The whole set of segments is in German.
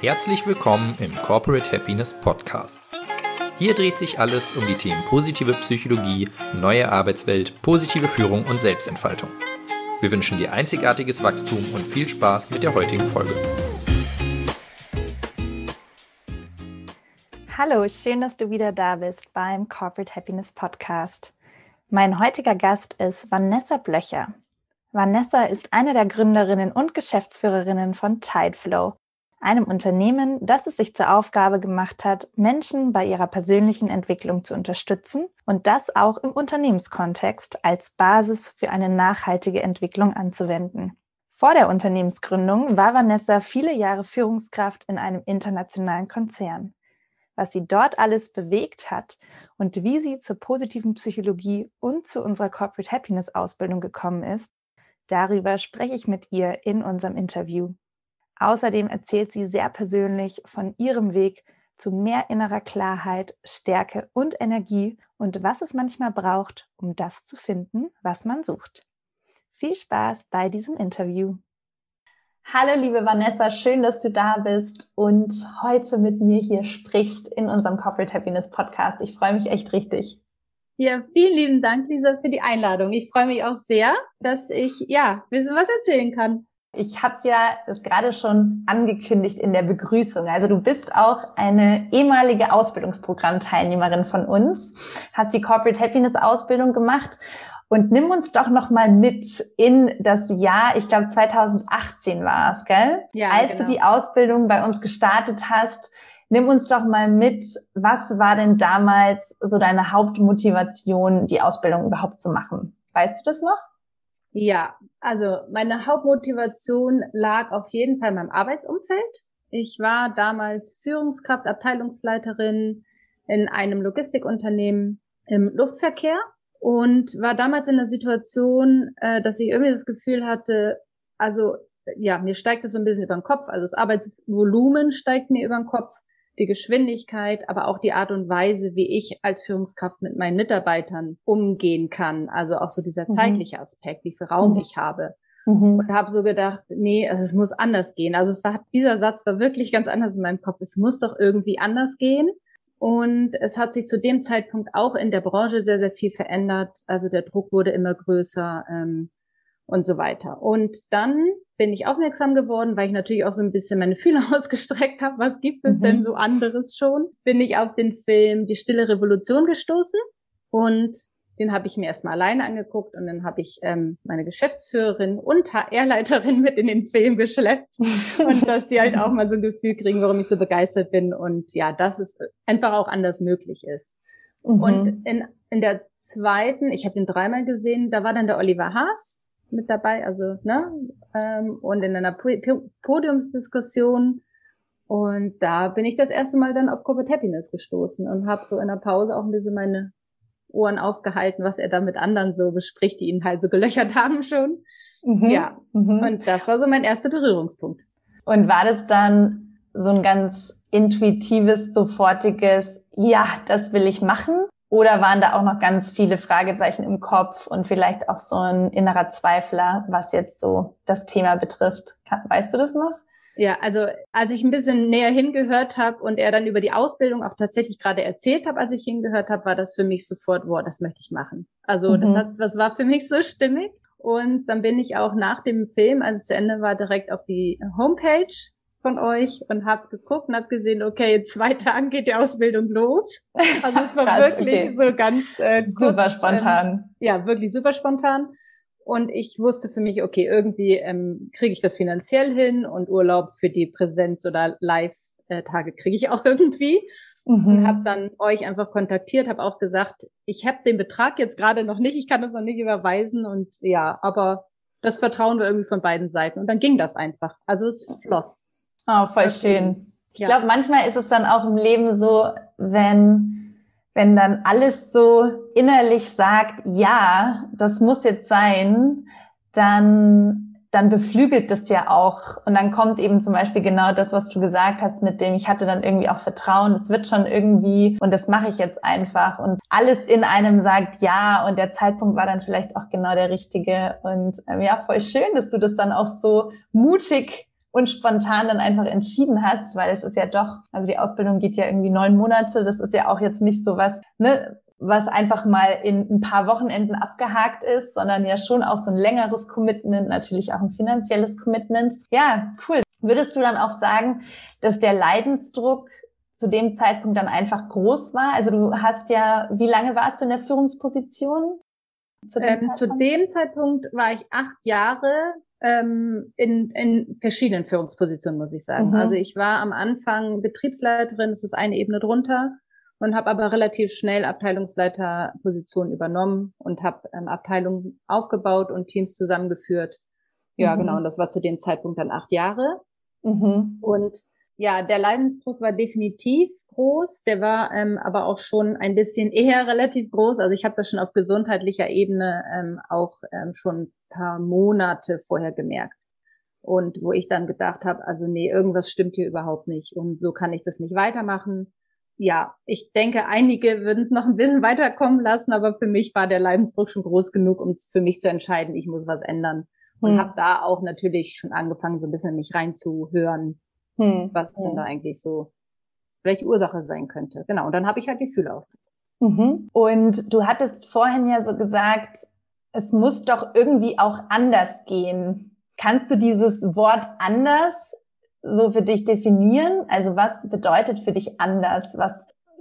Herzlich willkommen im Corporate Happiness Podcast. Hier dreht sich alles um die Themen positive Psychologie, neue Arbeitswelt, positive Führung und Selbstentfaltung. Wir wünschen dir einzigartiges Wachstum und viel Spaß mit der heutigen Folge. Hallo, schön, dass du wieder da bist beim Corporate Happiness Podcast. Mein heutiger Gast ist Vanessa Blöcher. Vanessa ist eine der Gründerinnen und Geschäftsführerinnen von Tideflow, einem Unternehmen, das es sich zur Aufgabe gemacht hat, Menschen bei ihrer persönlichen Entwicklung zu unterstützen und das auch im Unternehmenskontext als Basis für eine nachhaltige Entwicklung anzuwenden. Vor der Unternehmensgründung war Vanessa viele Jahre Führungskraft in einem internationalen Konzern. Was sie dort alles bewegt hat und wie sie zur positiven Psychologie und zu unserer Corporate Happiness Ausbildung gekommen ist, darüber spreche ich mit ihr in unserem Interview. Außerdem erzählt sie sehr persönlich von ihrem Weg zu mehr innerer Klarheit, Stärke und Energie und was es manchmal braucht, um das zu finden, was man sucht. Viel Spaß bei diesem Interview. Hallo liebe Vanessa, schön, dass du da bist und heute mit mir hier sprichst in unserem Corporate Happiness Podcast. Ich freue mich echt richtig. Ja, vielen lieben Dank, Lisa, für die Einladung. Ich freue mich auch sehr, dass ich ja wissen, was erzählen kann. Ich habe ja das gerade schon angekündigt in der Begrüßung. Also du bist auch eine ehemalige Ausbildungsprogrammteilnehmerin von uns, hast die Corporate Happiness Ausbildung gemacht und nimm uns doch noch mal mit in das Jahr, ich glaube 2018 war es, gell? Ja, Als genau. du die Ausbildung bei uns gestartet hast, nimm uns doch mal mit, was war denn damals so deine Hauptmotivation, die Ausbildung überhaupt zu machen? Weißt du das noch? Ja, also meine Hauptmotivation lag auf jeden Fall in meinem Arbeitsumfeld. Ich war damals Führungskraft, Abteilungsleiterin in einem Logistikunternehmen im Luftverkehr und war damals in der Situation, äh, dass ich irgendwie das Gefühl hatte, also ja, mir steigt es so ein bisschen über den Kopf, also das Arbeitsvolumen steigt mir über den Kopf die Geschwindigkeit, aber auch die Art und Weise, wie ich als Führungskraft mit meinen Mitarbeitern umgehen kann. Also auch so dieser mhm. zeitliche Aspekt, wie viel Raum mhm. ich habe. Mhm. Und habe so gedacht, nee, also es muss anders gehen. Also es war, dieser Satz war wirklich ganz anders in meinem Kopf. Es muss doch irgendwie anders gehen. Und es hat sich zu dem Zeitpunkt auch in der Branche sehr, sehr viel verändert. Also der Druck wurde immer größer ähm, und so weiter. Und dann bin ich aufmerksam geworden, weil ich natürlich auch so ein bisschen meine Fühler ausgestreckt habe. Was gibt es mhm. denn so anderes schon? Bin ich auf den Film Die Stille Revolution gestoßen und den habe ich mir erstmal alleine angeguckt und dann habe ich ähm, meine Geschäftsführerin und HR-Leiterin mit in den Film geschleppt und dass sie halt auch mal so ein Gefühl kriegen, warum ich so begeistert bin und ja, dass es einfach auch anders möglich ist. Mhm. Und in, in der zweiten, ich habe ihn dreimal gesehen, da war dann der Oliver Haas, mit dabei, also ne, ähm, und in einer Podiumsdiskussion. Und da bin ich das erste Mal dann auf Corporate Happiness gestoßen und habe so in der Pause auch ein bisschen meine Ohren aufgehalten, was er da mit anderen so bespricht, die ihn halt so gelöchert haben schon. Mhm. Ja, mhm. und das war so mein erster Berührungspunkt. Und war das dann so ein ganz intuitives, sofortiges, ja, das will ich machen? Oder waren da auch noch ganz viele Fragezeichen im Kopf und vielleicht auch so ein innerer Zweifler, was jetzt so das Thema betrifft? Weißt du das noch? Ja, also als ich ein bisschen näher hingehört habe und er dann über die Ausbildung auch tatsächlich gerade erzählt habe, als ich hingehört habe, war das für mich sofort, wow, das möchte ich machen. Also mhm. das hat, das war für mich so stimmig. Und dann bin ich auch nach dem Film, als es zu Ende war, direkt auf die Homepage von euch und habe geguckt und habe gesehen, okay, in zwei Tagen geht die Ausbildung los. Also es war Krass, wirklich okay. so ganz äh, kurz, super spontan. Ähm, ja, wirklich super spontan. Und ich wusste für mich, okay, irgendwie ähm, kriege ich das finanziell hin und Urlaub für die Präsenz oder Live-Tage kriege ich auch irgendwie. Mhm. Und habe dann euch einfach kontaktiert, habe auch gesagt, ich habe den Betrag jetzt gerade noch nicht, ich kann das noch nicht überweisen und ja, aber das Vertrauen war irgendwie von beiden Seiten. Und dann ging das einfach. Also es floss. Oh, voll schön. Ich ja. glaube, manchmal ist es dann auch im Leben so, wenn, wenn dann alles so innerlich sagt, ja, das muss jetzt sein, dann, dann beflügelt das ja auch. Und dann kommt eben zum Beispiel genau das, was du gesagt hast, mit dem ich hatte dann irgendwie auch Vertrauen, das wird schon irgendwie und das mache ich jetzt einfach. Und alles in einem sagt ja und der Zeitpunkt war dann vielleicht auch genau der richtige. Und ähm, ja, voll schön, dass du das dann auch so mutig und spontan dann einfach entschieden hast, weil es ist ja doch, also die Ausbildung geht ja irgendwie neun Monate, das ist ja auch jetzt nicht so was, ne, was einfach mal in ein paar Wochenenden abgehakt ist, sondern ja schon auch so ein längeres Commitment, natürlich auch ein finanzielles Commitment. Ja, cool. Würdest du dann auch sagen, dass der Leidensdruck zu dem Zeitpunkt dann einfach groß war? Also du hast ja, wie lange warst du in der Führungsposition? Zu dem, ähm, zu dem Zeitpunkt war ich acht Jahre ähm, in, in verschiedenen Führungspositionen, muss ich sagen. Mhm. Also ich war am Anfang Betriebsleiterin, das ist eine Ebene drunter, und habe aber relativ schnell Abteilungsleiterposition übernommen und habe ähm, Abteilungen aufgebaut und Teams zusammengeführt. Ja, mhm. genau. Und das war zu dem Zeitpunkt dann acht Jahre. Mhm. Und ja, der Leidensdruck war definitiv groß. Der war ähm, aber auch schon ein bisschen eher relativ groß. Also ich habe das schon auf gesundheitlicher Ebene ähm, auch ähm, schon ein paar Monate vorher gemerkt. Und wo ich dann gedacht habe, also nee, irgendwas stimmt hier überhaupt nicht. Und so kann ich das nicht weitermachen. Ja, ich denke, einige würden es noch ein bisschen weiterkommen lassen, aber für mich war der Leidensdruck schon groß genug, um für mich zu entscheiden, ich muss was ändern. Und hm. habe da auch natürlich schon angefangen, so ein bisschen mich reinzuhören, hm. was hm. denn da eigentlich so vielleicht Ursache sein könnte. Genau. Und dann habe ich halt die Fühler auf. Mhm. Und du hattest vorhin ja so gesagt, es muss doch irgendwie auch anders gehen. Kannst du dieses Wort anders so für dich definieren? Also was bedeutet für dich anders? Was,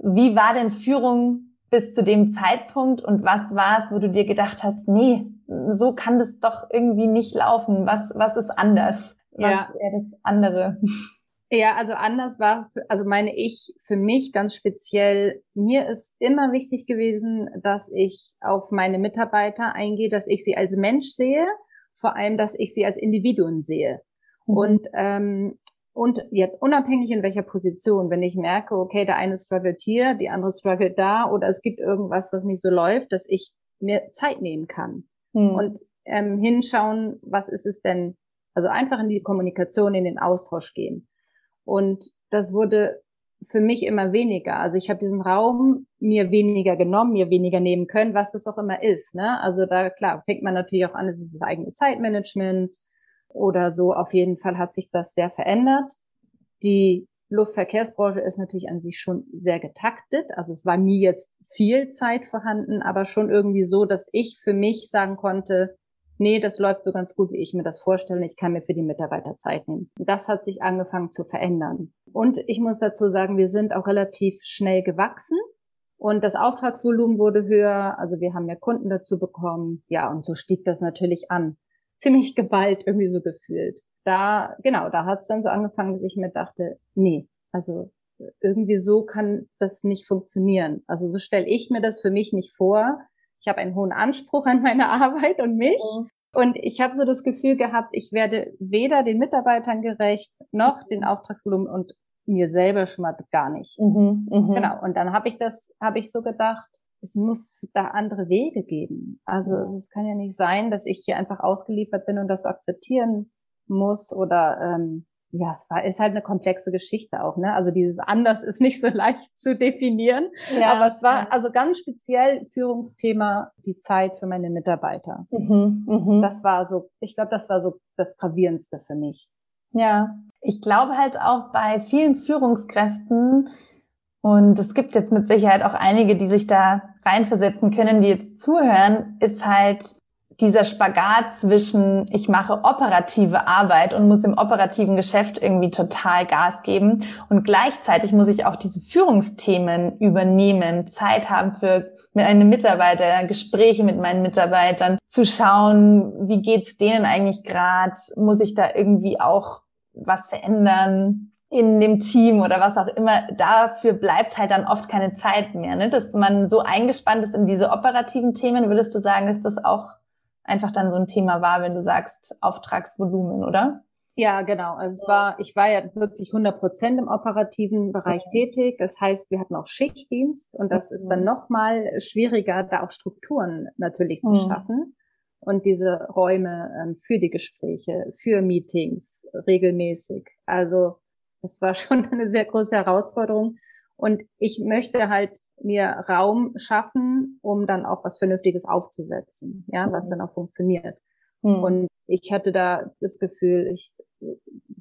wie war denn Führung bis zu dem Zeitpunkt und was war es, wo du dir gedacht hast, nee, so kann das doch irgendwie nicht laufen. Was, was ist anders? Was ja. wäre das andere? Ja, also anders war, also meine ich für mich ganz speziell, mir ist immer wichtig gewesen, dass ich auf meine Mitarbeiter eingehe, dass ich sie als Mensch sehe, vor allem, dass ich sie als Individuen sehe. Mhm. Und ähm, und jetzt unabhängig in welcher Position, wenn ich merke, okay, der eine struggelt hier, die andere struggelt da oder es gibt irgendwas, was nicht so läuft, dass ich mir Zeit nehmen kann mhm. und ähm, hinschauen, was ist es denn, also einfach in die Kommunikation, in den Austausch gehen. Und das wurde für mich immer weniger. Also ich habe diesen Raum mir weniger genommen, mir weniger nehmen können, was das auch immer ist. Ne? Also da klar fängt man natürlich auch an, es ist das eigene Zeitmanagement oder so. Auf jeden Fall hat sich das sehr verändert. Die Luftverkehrsbranche ist natürlich an sich schon sehr getaktet. Also es war nie jetzt viel Zeit vorhanden, aber schon irgendwie so, dass ich für mich sagen konnte, nee, das läuft so ganz gut, wie ich mir das vorstelle. Ich kann mir für die Mitarbeiter Zeit nehmen. Das hat sich angefangen zu verändern. Und ich muss dazu sagen, wir sind auch relativ schnell gewachsen. Und das Auftragsvolumen wurde höher. Also wir haben mehr Kunden dazu bekommen. Ja, und so stieg das natürlich an. Ziemlich geballt irgendwie so gefühlt. Da, genau, da hat es dann so angefangen, dass ich mir dachte, nee, also irgendwie so kann das nicht funktionieren. Also so stelle ich mir das für mich nicht vor ich habe einen hohen Anspruch an meine Arbeit und mich. Mhm. Und ich habe so das Gefühl gehabt, ich werde weder den Mitarbeitern gerecht, noch den Auftragsvolumen und mir selber schon mal gar nicht. Mhm, mh. Genau. Und dann habe ich das, habe ich so gedacht, es muss da andere Wege geben. Also es kann ja nicht sein, dass ich hier einfach ausgeliefert bin und das akzeptieren muss oder ähm, ja, es war, ist halt eine komplexe Geschichte auch, ne? Also dieses anders ist nicht so leicht zu definieren. Ja, aber es war also ganz speziell Führungsthema die Zeit für meine Mitarbeiter. Mhm, mh. Das war so, ich glaube, das war so das gravierendste für mich. Ja, ich glaube halt auch bei vielen Führungskräften, und es gibt jetzt mit Sicherheit auch einige, die sich da reinversetzen können, die jetzt zuhören, ist halt dieser Spagat zwischen, ich mache operative Arbeit und muss im operativen Geschäft irgendwie total Gas geben und gleichzeitig muss ich auch diese Führungsthemen übernehmen, Zeit haben für meine Mitarbeiter, Gespräche mit meinen Mitarbeitern, zu schauen, wie geht's denen eigentlich gerade, muss ich da irgendwie auch was verändern in dem Team oder was auch immer, dafür bleibt halt dann oft keine Zeit mehr, ne? dass man so eingespannt ist in diese operativen Themen. Würdest du sagen, ist das auch einfach dann so ein Thema war, wenn du sagst Auftragsvolumen, oder? Ja, genau. Also es war, ich war ja wirklich 100 Prozent im operativen Bereich tätig. Das heißt, wir hatten auch Schichtdienst und das ist dann mhm. noch mal schwieriger, da auch Strukturen natürlich zu mhm. schaffen und diese Räume ähm, für die Gespräche, für Meetings regelmäßig. Also das war schon eine sehr große Herausforderung. Und ich möchte halt mir Raum schaffen, um dann auch was Vernünftiges aufzusetzen, ja, was mhm. dann auch funktioniert. Mhm. Und ich hatte da das Gefühl, ich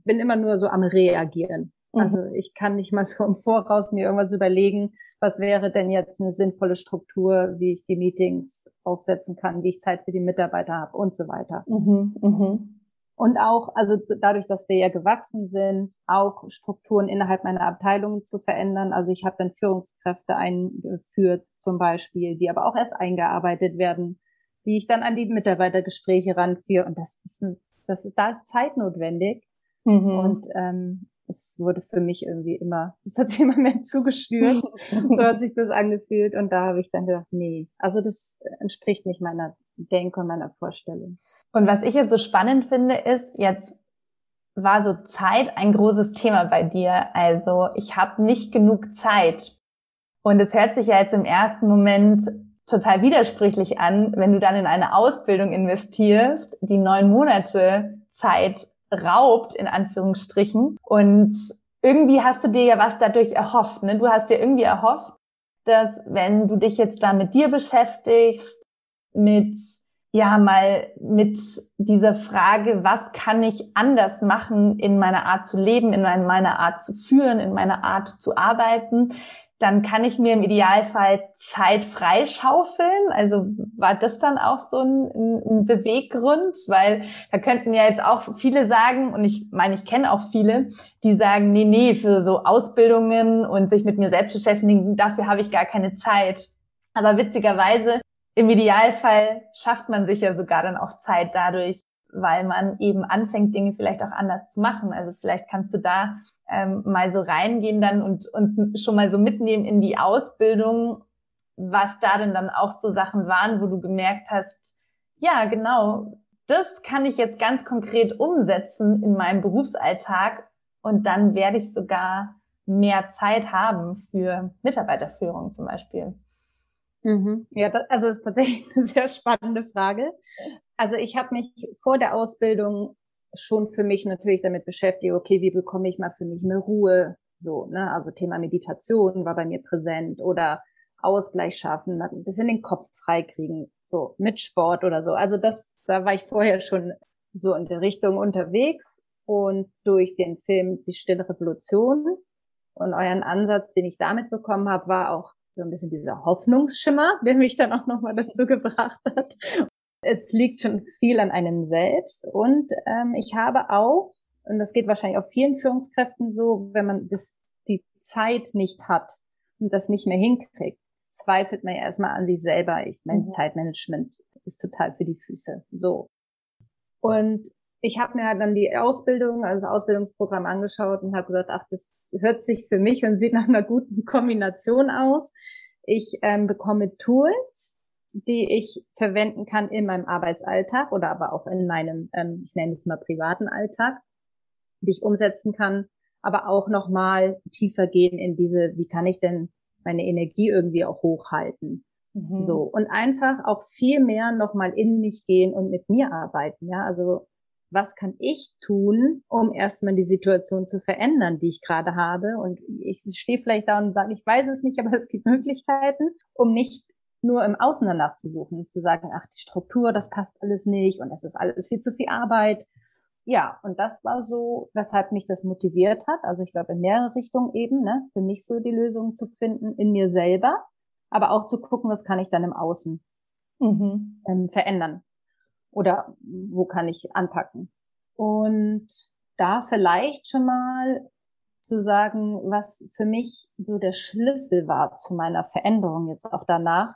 bin immer nur so am Reagieren. Mhm. Also ich kann nicht mal so im Voraus mir irgendwas überlegen, was wäre denn jetzt eine sinnvolle Struktur, wie ich die Meetings aufsetzen kann, wie ich Zeit für die Mitarbeiter habe und so weiter. Mhm, mhm. Und auch, also dadurch, dass wir ja gewachsen sind, auch Strukturen innerhalb meiner Abteilung zu verändern. Also ich habe dann Führungskräfte eingeführt zum Beispiel, die aber auch erst eingearbeitet werden, die ich dann an die Mitarbeitergespräche ranführe. Und das ist, ein, das da ist Zeit notwendig. Mhm. Und ähm, es wurde für mich irgendwie immer, es hat sich immer mehr zugeschnürt. so hat sich das angefühlt. Und da habe ich dann gedacht, nee, also das entspricht nicht meiner Denk- und meiner Vorstellung. Und was ich jetzt so spannend finde, ist, jetzt war so Zeit ein großes Thema bei dir. Also ich habe nicht genug Zeit. Und es hört sich ja jetzt im ersten Moment total widersprüchlich an, wenn du dann in eine Ausbildung investierst, die neun Monate Zeit raubt, in Anführungsstrichen. Und irgendwie hast du dir ja was dadurch erhofft. Ne? Du hast dir irgendwie erhofft, dass wenn du dich jetzt da mit dir beschäftigst, mit ja mal mit dieser Frage, was kann ich anders machen in meiner Art zu leben, in meiner Art zu führen, in meiner Art zu arbeiten, dann kann ich mir im Idealfall Zeit freischaufeln. Also war das dann auch so ein, ein, Beweggrund, weil da könnten ja jetzt auch viele sagen, und ich meine, ich kenne auch viele, die sagen, nee, nee, für so Ausbildungen und sich mit mir selbst beschäftigen, dafür habe ich gar keine Zeit. Aber witzigerweise im Idealfall schafft man sich ja sogar dann auch Zeit dadurch, weil man eben anfängt, Dinge vielleicht auch anders zu machen. Also vielleicht kannst du da ähm, mal so reingehen dann und uns schon mal so mitnehmen in die Ausbildung, was da denn dann auch so Sachen waren, wo du gemerkt hast, ja, genau, das kann ich jetzt ganz konkret umsetzen in meinem Berufsalltag und dann werde ich sogar mehr Zeit haben für Mitarbeiterführung zum Beispiel. Mhm. Ja, das, also ist tatsächlich eine sehr spannende Frage. Also ich habe mich vor der Ausbildung schon für mich natürlich damit beschäftigt, okay, wie bekomme ich mal für mich mehr Ruhe? So, ne? Also Thema Meditation war bei mir präsent oder Ausgleich schaffen, ein bisschen den Kopf freikriegen, so mit Sport oder so. Also das, da war ich vorher schon so in der Richtung unterwegs und durch den Film Die Stille Revolution und euren Ansatz, den ich damit bekommen habe, war auch so ein bisschen dieser Hoffnungsschimmer, der mich dann auch nochmal dazu gebracht hat. Es liegt schon viel an einem selbst und ähm, ich habe auch, und das geht wahrscheinlich auch vielen Führungskräften so, wenn man das, die Zeit nicht hat und das nicht mehr hinkriegt, zweifelt man ja erstmal an sich selber. Ich mein mhm. Zeitmanagement ist total für die Füße. So. Und ich habe mir halt dann die Ausbildung, also das Ausbildungsprogramm angeschaut und habe gesagt, ach, das hört sich für mich und sieht nach einer guten Kombination aus. Ich ähm, bekomme Tools, die ich verwenden kann in meinem Arbeitsalltag oder aber auch in meinem, ähm, ich nenne es mal privaten Alltag, die ich umsetzen kann, aber auch nochmal tiefer gehen in diese, wie kann ich denn meine Energie irgendwie auch hochhalten? Mhm. So. Und einfach auch viel mehr nochmal in mich gehen und mit mir arbeiten. Ja, also was kann ich tun, um erstmal die Situation zu verändern, die ich gerade habe. Und ich stehe vielleicht da und sage, ich weiß es nicht, aber es gibt Möglichkeiten, um nicht nur im Außen danach zu suchen, zu sagen, ach, die Struktur, das passt alles nicht und es ist alles viel zu viel Arbeit. Ja, und das war so, weshalb mich das motiviert hat. Also ich glaube in mehrere Richtungen eben, ne, für mich so die Lösung zu finden in mir selber, aber auch zu gucken, was kann ich dann im Außen mhm. ähm, verändern oder wo kann ich anpacken. Und da vielleicht schon mal zu sagen, was für mich so der Schlüssel war zu meiner Veränderung jetzt auch danach.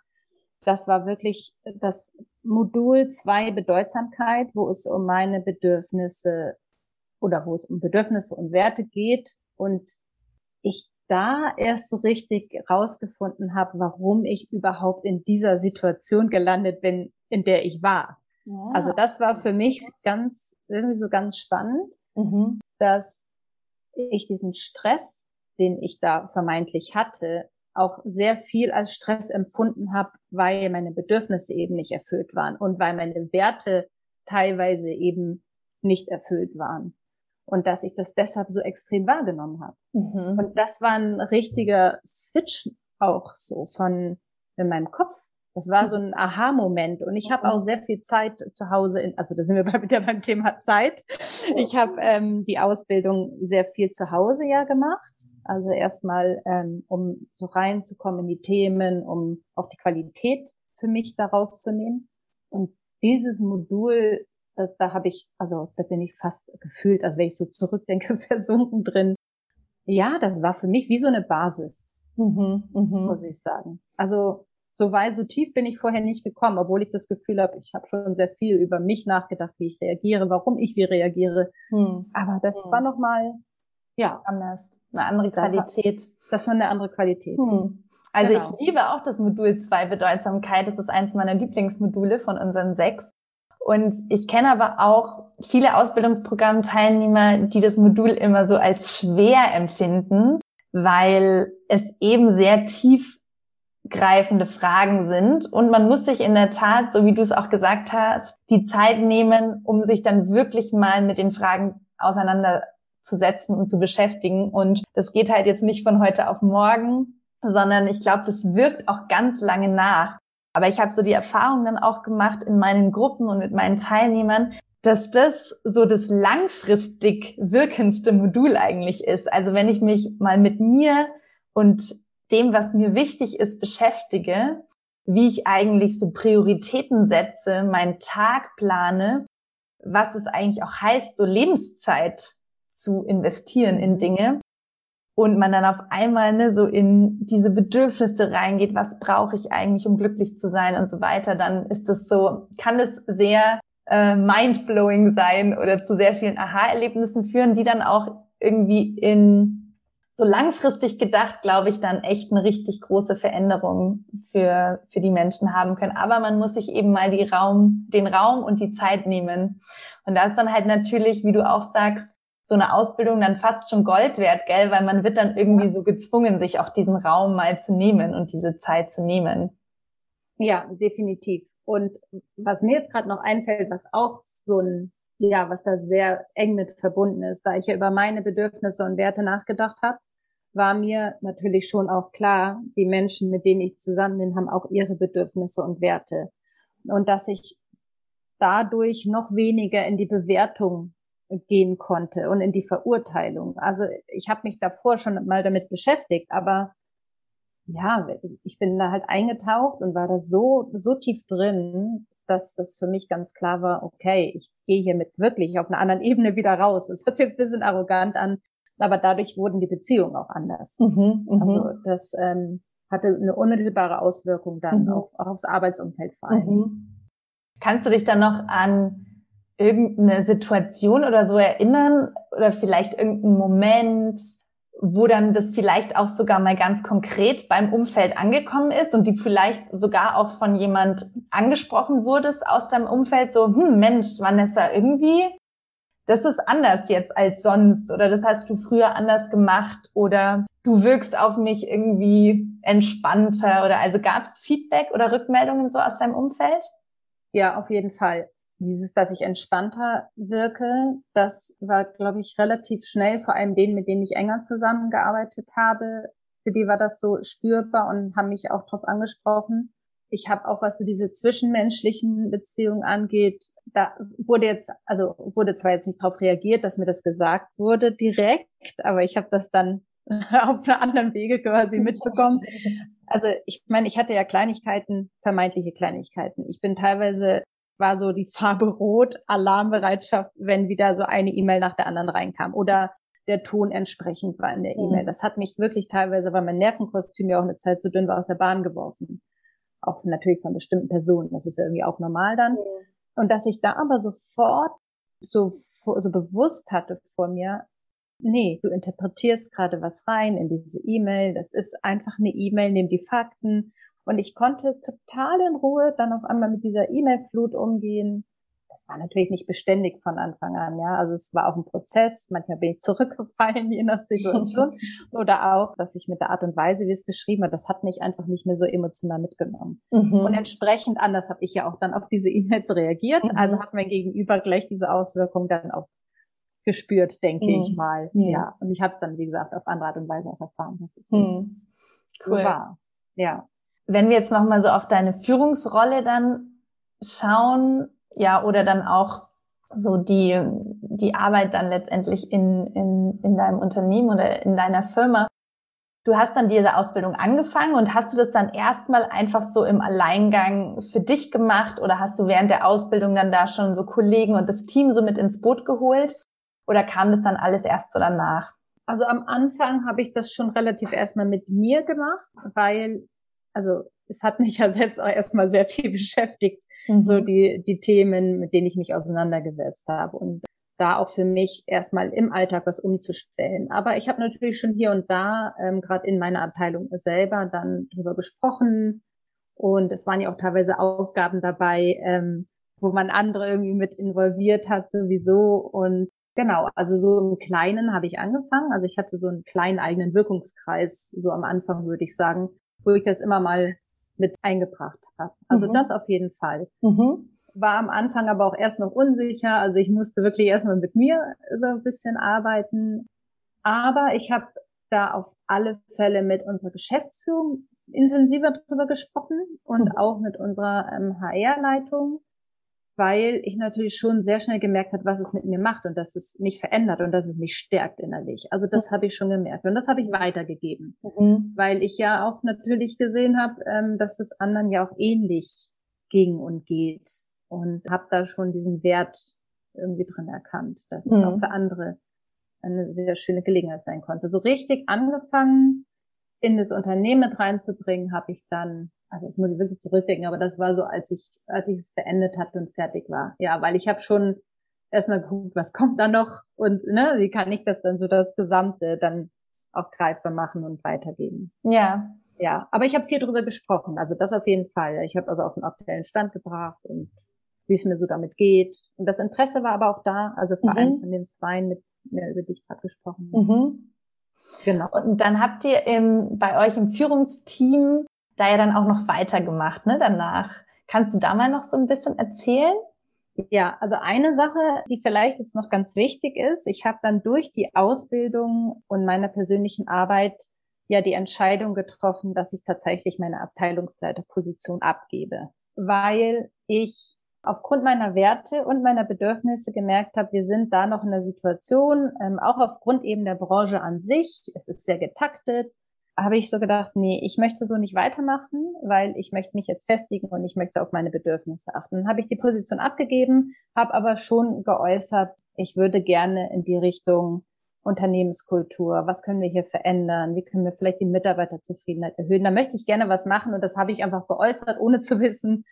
Das war wirklich das Modul zwei Bedeutsamkeit, wo es um meine Bedürfnisse oder wo es um Bedürfnisse und Werte geht und ich da erst so richtig rausgefunden habe, warum ich überhaupt in dieser Situation gelandet bin, in der ich war. Also das war für mich ganz, irgendwie so ganz spannend, mhm. dass ich diesen Stress, den ich da vermeintlich hatte, auch sehr viel als Stress empfunden habe, weil meine Bedürfnisse eben nicht erfüllt waren und weil meine Werte teilweise eben nicht erfüllt waren. Und dass ich das deshalb so extrem wahrgenommen habe. Mhm. Und das war ein richtiger Switch auch so von in meinem Kopf Das war so ein Aha-Moment. Und ich habe auch sehr viel Zeit zu Hause, in, also da sind wir wieder beim Thema Zeit. Ich habe ähm, die Ausbildung sehr viel zu Hause ja gemacht. Also erstmal, ähm, um so reinzukommen in die Themen, um auch die Qualität für mich daraus zu nehmen. Und dieses Modul, das, da habe ich, also da bin ich fast gefühlt, also wenn ich so zurückdenke, versunken drin. Ja, das war für mich wie so eine Basis, mhm, mh. muss ich sagen. Also so weit, so tief bin ich vorher nicht gekommen, obwohl ich das Gefühl habe, ich habe schon sehr viel über mich nachgedacht, wie ich reagiere, warum ich wie reagiere. Hm. Aber das hm. war noch mal ja anders, eine andere Qualität. Das, das war eine andere Qualität. Hm. Also genau. ich liebe auch das Modul 2 Bedeutsamkeit. Das ist eins meiner Lieblingsmodule von unseren sechs. Und ich kenne aber auch viele Ausbildungsprogrammteilnehmer, die das Modul immer so als schwer empfinden, weil es eben sehr tief greifende Fragen sind. Und man muss sich in der Tat, so wie du es auch gesagt hast, die Zeit nehmen, um sich dann wirklich mal mit den Fragen auseinanderzusetzen und zu beschäftigen. Und das geht halt jetzt nicht von heute auf morgen, sondern ich glaube, das wirkt auch ganz lange nach. Aber ich habe so die Erfahrung dann auch gemacht in meinen Gruppen und mit meinen Teilnehmern, dass das so das langfristig wirkendste Modul eigentlich ist. Also wenn ich mich mal mit mir und dem, was mir wichtig ist, beschäftige, wie ich eigentlich so Prioritäten setze, meinen Tag plane, was es eigentlich auch heißt, so Lebenszeit zu investieren in Dinge. Und man dann auf einmal ne, so in diese Bedürfnisse reingeht, was brauche ich eigentlich, um glücklich zu sein und so weiter, dann ist das so, kann es sehr äh, mindblowing sein oder zu sehr vielen Aha-Erlebnissen führen, die dann auch irgendwie in so langfristig gedacht, glaube ich, dann echt eine richtig große Veränderung für, für die Menschen haben können. Aber man muss sich eben mal die Raum, den Raum und die Zeit nehmen. Und da ist dann halt natürlich, wie du auch sagst, so eine Ausbildung dann fast schon Gold wert, gell? Weil man wird dann irgendwie so gezwungen, sich auch diesen Raum mal zu nehmen und diese Zeit zu nehmen. Ja, definitiv. Und was mir jetzt gerade noch einfällt, was auch so ein ja, was da sehr eng mit verbunden ist, da ich ja über meine Bedürfnisse und Werte nachgedacht habe, war mir natürlich schon auch klar, die Menschen, mit denen ich zusammen bin, haben auch ihre Bedürfnisse und Werte. Und dass ich dadurch noch weniger in die Bewertung gehen konnte und in die Verurteilung. Also ich habe mich davor schon mal damit beschäftigt, aber ja, ich bin da halt eingetaucht und war da so, so tief drin, dass das für mich ganz klar war, okay, ich gehe hiermit wirklich auf einer anderen Ebene wieder raus. Das hört sich jetzt ein bisschen arrogant an, aber dadurch wurden die Beziehungen auch anders. Mhm, mhm, also das ähm, hatte eine unmittelbare Auswirkung dann mhm. auch, auch aufs Arbeitsumfeld vor allem. Mhm. Kannst du dich dann noch an irgendeine Situation oder so erinnern oder vielleicht irgendeinen Moment, wo dann das vielleicht auch sogar mal ganz konkret beim Umfeld angekommen ist und die vielleicht sogar auch von jemand angesprochen wurdest aus deinem Umfeld, so, hm, Mensch, Vanessa, irgendwie das ist anders jetzt als sonst oder das hast du früher anders gemacht oder du wirkst auf mich irgendwie entspannter oder also gab es Feedback oder Rückmeldungen so aus deinem Umfeld? Ja, auf jeden Fall. Dieses, dass ich entspannter wirke, das war, glaube ich, relativ schnell, vor allem denen, mit denen ich enger zusammengearbeitet habe. Für die war das so spürbar und haben mich auch darauf angesprochen ich habe auch, was so diese zwischenmenschlichen Beziehungen angeht, da wurde jetzt, also wurde zwar jetzt nicht darauf reagiert, dass mir das gesagt wurde direkt, aber ich habe das dann auf einer anderen Wege quasi mitbekommen. Also ich meine, ich hatte ja Kleinigkeiten, vermeintliche Kleinigkeiten. Ich bin teilweise war so die Farbe rot, Alarmbereitschaft, wenn wieder so eine E-Mail nach der anderen reinkam oder der Ton entsprechend war in der E-Mail. Mhm. Das hat mich wirklich teilweise, weil mein Nervenkostüm ja auch eine Zeit zu dünn war, aus der Bahn geworfen auch natürlich von bestimmten Personen. Das ist irgendwie auch normal dann. Mhm. Und dass ich da aber sofort so, so bewusst hatte vor mir, nee, du interpretierst gerade was rein in diese E-Mail. Das ist einfach eine E-Mail, nimm die Fakten. Und ich konnte total in Ruhe dann auf einmal mit dieser E-Mail-Flut umgehen das war natürlich nicht beständig von Anfang an, ja. Also es war auch ein Prozess. Manchmal bin ich zurückgefallen, je nach Situation. Oder auch, dass ich mit der Art und Weise, wie es geschrieben hat, das hat mich einfach nicht mehr so emotional mitgenommen. Mhm. Und entsprechend anders habe ich ja auch dann auf diese E-Mails reagiert. Mhm. Also hat mein Gegenüber gleich diese Auswirkung dann auch gespürt, denke mhm. ich mal. Ja. Und ich habe es dann, wie gesagt, auf andere Art und Weise auch erfahren, dass es mhm. cool. war. Ja. wenn wir jetzt nochmal so auf deine Führungsrolle dann schauen, ja, oder dann auch so die, die Arbeit dann letztendlich in, in, in deinem Unternehmen oder in deiner Firma. Du hast dann diese Ausbildung angefangen und hast du das dann erstmal einfach so im Alleingang für dich gemacht oder hast du während der Ausbildung dann da schon so Kollegen und das Team so mit ins Boot geholt oder kam das dann alles erst so danach? Also am Anfang habe ich das schon relativ erstmal mit mir gemacht, weil, also es hat mich ja selbst auch erstmal sehr viel beschäftigt, mhm. so die, die Themen, mit denen ich mich auseinandergesetzt habe. Und da auch für mich erstmal im Alltag was umzustellen. Aber ich habe natürlich schon hier und da, ähm, gerade in meiner Abteilung selber, dann drüber gesprochen. Und es waren ja auch teilweise Aufgaben dabei, ähm, wo man andere irgendwie mit involviert hat sowieso. Und genau, also so im Kleinen habe ich angefangen. Also ich hatte so einen kleinen eigenen Wirkungskreis, so am Anfang würde ich sagen, wo ich das immer mal mit eingebracht habe. Also mhm. das auf jeden Fall. Mhm war am Anfang aber auch erst noch unsicher. Also ich musste wirklich erstmal mit mir so ein bisschen arbeiten. Aber ich habe da auf alle Fälle mit unserer Geschäftsführung intensiver drüber gesprochen und mhm. auch mit unserer ähm, HR-Leitung, weil ich natürlich schon sehr schnell gemerkt habe, was es mit mir macht und dass es mich verändert und dass es mich stärkt innerlich. Also das mhm. habe ich schon gemerkt und das habe ich weitergegeben, mhm. weil ich ja auch natürlich gesehen habe, ähm, dass es anderen ja auch ähnlich ging und geht und habe da schon diesen Wert irgendwie drin erkannt, dass mhm. es auch für andere eine sehr schöne Gelegenheit sein konnte. So richtig angefangen in das Unternehmen mit reinzubringen, habe ich dann, also das muss ich wirklich zurückdenken, aber das war so, als ich, als ich es beendet hatte und fertig war. Ja, weil ich habe schon erstmal geguckt, was kommt da noch und ne, wie kann ich das dann so das Gesamte dann auch greifbar machen und weitergeben. Ja. Ja, aber ich habe viel drüber gesprochen, also das auf jeden Fall. Ich habe also auf den aktuellen Stand gebracht und wie es mir so damit geht. Und das Interesse war aber auch da, also vor mhm. allem von den Zweien, mit mir über dich gerade gesprochen. Mhm. Genau. Und dann habt ihr im, bei euch im Führungsteam da ja dann auch noch weitergemacht, ne, danach. Kannst du da mal noch so ein bisschen erzählen? Ja, also eine Sache, die vielleicht jetzt noch ganz wichtig ist, ich habe dann durch die Ausbildung und meiner persönlichen Arbeit ja die Entscheidung getroffen, dass ich tatsächlich meine Abteilungsleiterposition abgebe, weil ich aufgrund meiner Werte und meiner Bedürfnisse gemerkt habe, wir sind da noch in der Situation, ähm, auch aufgrund eben der Branche an sich, es ist sehr getaktet, habe ich so gedacht, nee, ich möchte so nicht weitermachen, weil ich möchte mich jetzt festigen und ich möchte auf meine Bedürfnisse achten. Dann habe ich die Position abgegeben, habe aber schon geäußert, ich würde gerne in die Richtung Unternehmenskultur, was können wir hier verändern, wie können wir vielleicht die Mitarbeiterzufriedenheit erhöhen. Da möchte ich gerne was machen und das habe ich einfach geäußert, ohne zu wissen,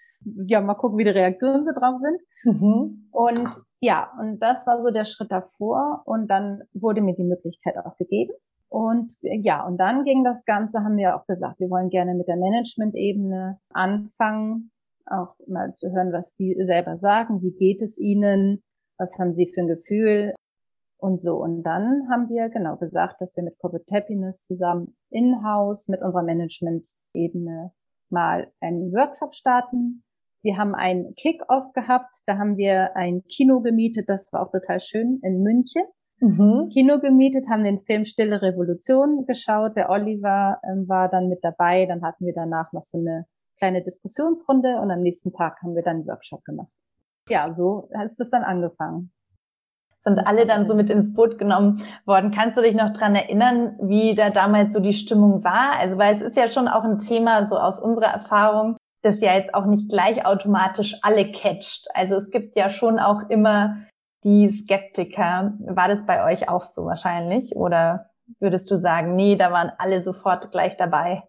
ja, mal gucken, wie die Reaktionen so drauf sind. Mhm. Und ja, und das war so der Schritt davor und dann wurde mir die Möglichkeit auch gegeben. Und ja, und dann ging das Ganze, haben wir auch gesagt, wir wollen gerne mit der Management-Ebene anfangen, auch mal zu hören, was die selber sagen, wie geht es ihnen, was haben sie für ein Gefühl, und so. Und dann haben wir genau gesagt, dass wir mit Corporate Happiness zusammen in-house mit unserer Management-Ebene mal einen Workshop starten. Wir haben einen Kick-Off gehabt. Da haben wir ein Kino gemietet. Das war auch total schön in München. Mhm. Kino gemietet, haben den Film Stille Revolution geschaut. Der Oliver ähm, war dann mit dabei. Dann hatten wir danach noch so eine kleine Diskussionsrunde und am nächsten Tag haben wir dann einen Workshop gemacht. Ja, so ist es dann angefangen sind alle dann so mit ins Boot genommen worden. Kannst du dich noch dran erinnern, wie da damals so die Stimmung war? Also, weil es ist ja schon auch ein Thema so aus unserer Erfahrung, das ja jetzt auch nicht gleich automatisch alle catcht. Also es gibt ja schon auch immer die Skeptiker. War das bei euch auch so wahrscheinlich? Oder würdest du sagen, nee, da waren alle sofort gleich dabei?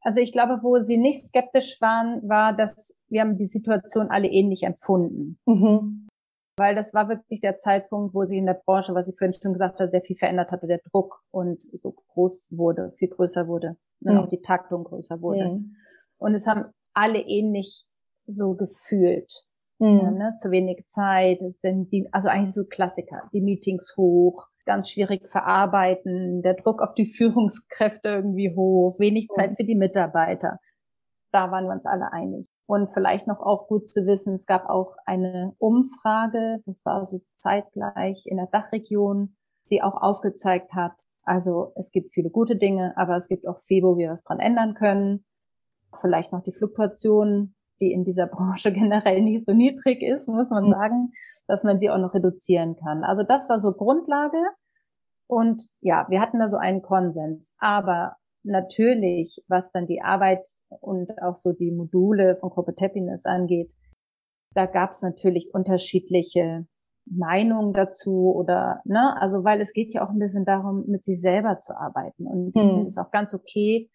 Also ich glaube, wo sie nicht skeptisch waren, war, dass wir haben die Situation alle ähnlich empfunden. Mhm weil das war wirklich der Zeitpunkt, wo sie in der Branche, was ich vorhin schon gesagt habe, sehr viel verändert hatte, der Druck und so groß wurde, viel größer wurde, und mhm. auch die Taktung größer wurde. Mhm. Und es haben alle ähnlich so gefühlt. Mhm. Ja, ne? Zu wenig Zeit, ist denn die, also eigentlich so Klassiker, die Meetings hoch, ganz schwierig verarbeiten, der Druck auf die Führungskräfte irgendwie hoch, wenig Zeit für die Mitarbeiter. Da waren wir uns alle einig. Und vielleicht noch auch gut zu wissen, es gab auch eine Umfrage, das war so zeitgleich in der Dachregion, die auch aufgezeigt hat, also es gibt viele gute Dinge, aber es gibt auch viel, wo wir was dran ändern können. vielleicht noch die Fluktuation, die in dieser Branche generell nicht so niedrig ist, muss man mhm. sagen, dass man sie auch noch reduzieren kann. Also das war so Grundlage. Und ja, wir hatten da so einen Konsens. Aber natürlich, was dann die Arbeit und auch so die Module von Corporate Happiness angeht, da gab es natürlich unterschiedliche Meinungen dazu oder ne, also weil es geht ja auch ein bisschen darum, mit sich selber zu arbeiten. Und ich hm. finde es auch ganz okay,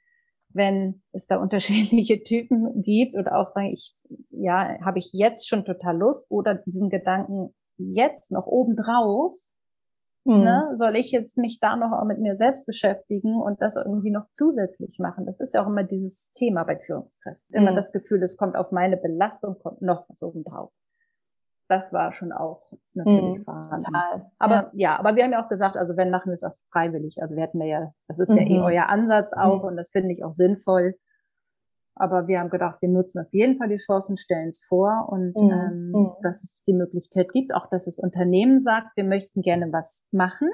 wenn es da unterschiedliche Typen gibt oder auch sagen, ich, ja, habe ich jetzt schon total Lust oder diesen Gedanken jetzt noch obendrauf, mhm. ne, soll ich jetzt mich da noch auch mit mir selbst beschäftigen und das irgendwie noch zusätzlich machen? Das ist ja auch immer dieses Thema bei Führungskräften. Immer hm. das Gefühl, es kommt auf meine Belastung, kommt noch was obendrauf das war schon auch natürlich mhm, vorhanden. Total. Aber ja. ja. aber wir haben ja auch gesagt, also wenn machen wir es auch freiwillig. Also wir hatten ja, das ist ja eh mhm. euer Ansatz auch mhm. und das finde ich auch sinnvoll. Aber wir haben gedacht, wir nutzen auf jeden Fall die Chancen, stellen es vor und mhm. ähm, mhm. dass es die Möglichkeit gibt, auch dass das Unternehmen sagt, wir möchten gerne was machen,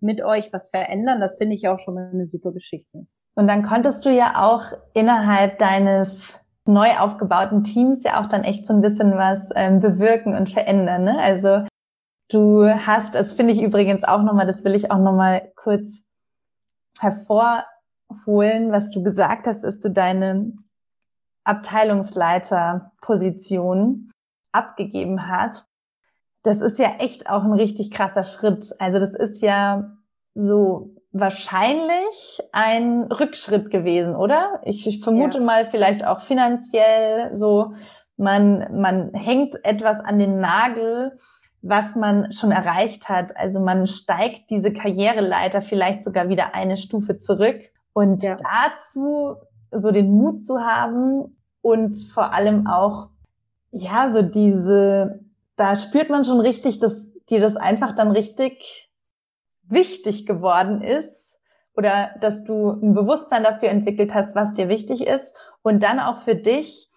mit euch was verändern. Das finde ich auch schon mal eine super Geschichte. Und dann konntest du ja auch innerhalb deines neu aufgebauten Teams ja auch dann echt so ein bisschen was ähm, bewirken und verändern. Ne? Also du hast, das finde ich übrigens auch nochmal, das will ich auch nochmal kurz hervorholen, was du gesagt hast, ist du deine Abteilungsleiterposition abgegeben hast. Das ist ja echt auch ein richtig krasser Schritt. Also das ist ja so wahrscheinlich ein Rückschritt gewesen, oder? Ich, ich vermute ja. mal vielleicht auch finanziell so, man, man hängt etwas an den Nagel, was man schon erreicht hat. Also man steigt diese Karriereleiter vielleicht sogar wieder eine Stufe zurück. Und ja. dazu so den Mut zu haben und vor allem auch, ja, so diese, da spürt man schon richtig, dass dir das einfach dann richtig wichtig geworden ist oder dass du ein Bewusstsein dafür entwickelt hast, was dir wichtig ist und dann auch für dich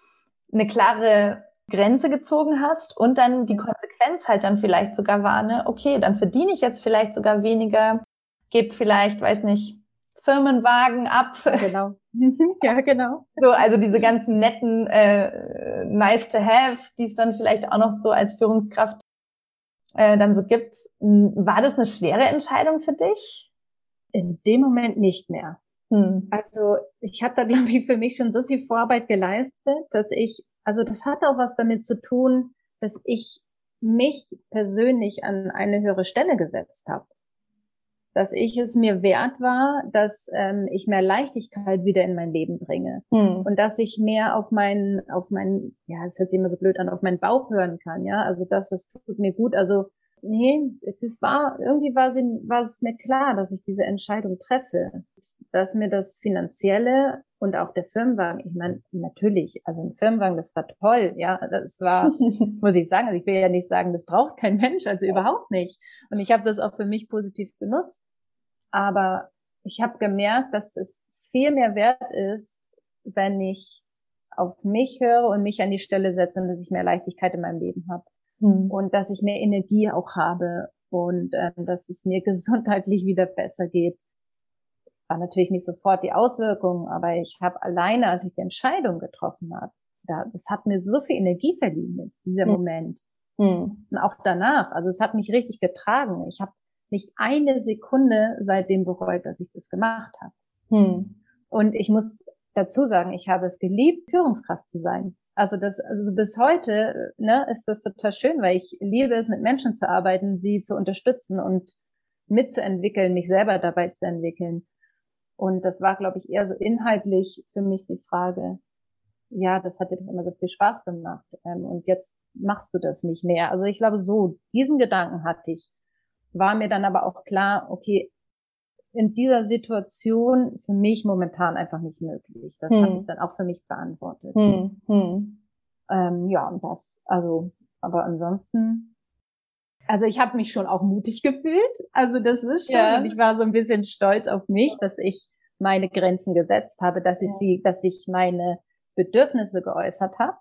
eine klare Grenze gezogen hast und dann die Konsequenz halt dann vielleicht sogar war, ne, okay, dann verdiene ich jetzt vielleicht sogar weniger, gebe vielleicht, weiß nicht, Firmenwagen ab. Genau. ja, genau. So, also diese ganzen netten äh, nice to haves, die es dann vielleicht auch noch so als Führungskraft äh, dann so gibt. War das eine schwere Entscheidung für dich? In dem Moment nicht mehr. Hm. Also ich habe da, glaube ich, für mich schon so viel Vorarbeit geleistet, dass ich, also das hat auch was damit zu tun, dass ich mich persönlich an eine höhere Stelle gesetzt habe dass ich es mir wert war, dass ähm, ich mehr Leichtigkeit wieder in mein Leben bringe. Hm. und dass ich mehr auf meinen, auf meinen, ja, es hört sich immer so blöd an, auf meinen Bauch hören kann, ja, also das, was tut mir gut, also nee, das war, irgendwie war, sie, war es mir klar, dass ich diese Entscheidung treffe, dass mir das Finanzielle und auch der Firmenwagen, ich meine, natürlich, also ein Firmenwagen, das war toll, ja, das war, muss ich sagen, also ich will ja nicht sagen, das braucht kein Mensch, also überhaupt nicht. Und ich habe das auch für mich positiv benutzt. Aber ich habe gemerkt, dass es viel mehr wert ist, wenn ich auf mich höre und mich an die Stelle setze und dass ich mehr Leichtigkeit in meinem Leben habe. Hm. Und dass ich mehr Energie auch habe und ähm, dass es mir gesundheitlich wieder besser geht war natürlich nicht sofort die Auswirkungen, aber ich habe alleine, als ich die Entscheidung getroffen habe, da, das hat mir so viel Energie verliehen, dieser hm. Moment. Hm. Und auch danach. Also es hat mich richtig getragen. Ich habe nicht eine Sekunde seitdem bereut, dass ich das gemacht habe. Hm. Und ich muss dazu sagen, ich habe es geliebt, Führungskraft zu sein. Also das, also bis heute ne, ist das total schön, weil ich liebe es, mit Menschen zu arbeiten, sie zu unterstützen und mitzuentwickeln, mich selber dabei zu entwickeln. Und das war, glaube ich, eher so inhaltlich für mich die Frage, ja, das hat dir doch immer so viel Spaß gemacht ähm, und jetzt machst du das nicht mehr. Also ich glaube, so diesen Gedanken hatte ich. War mir dann aber auch klar, okay, in dieser Situation für mich momentan einfach nicht möglich. Das hm. habe ich dann auch für mich beantwortet. Hm. Hm. Ähm, ja, und das, also, aber ansonsten also ich habe mich schon auch mutig gefühlt. Also das ist schon, ja. ich war so ein bisschen stolz auf mich, dass ich meine Grenzen gesetzt habe, dass ich sie, dass ich meine Bedürfnisse geäußert habe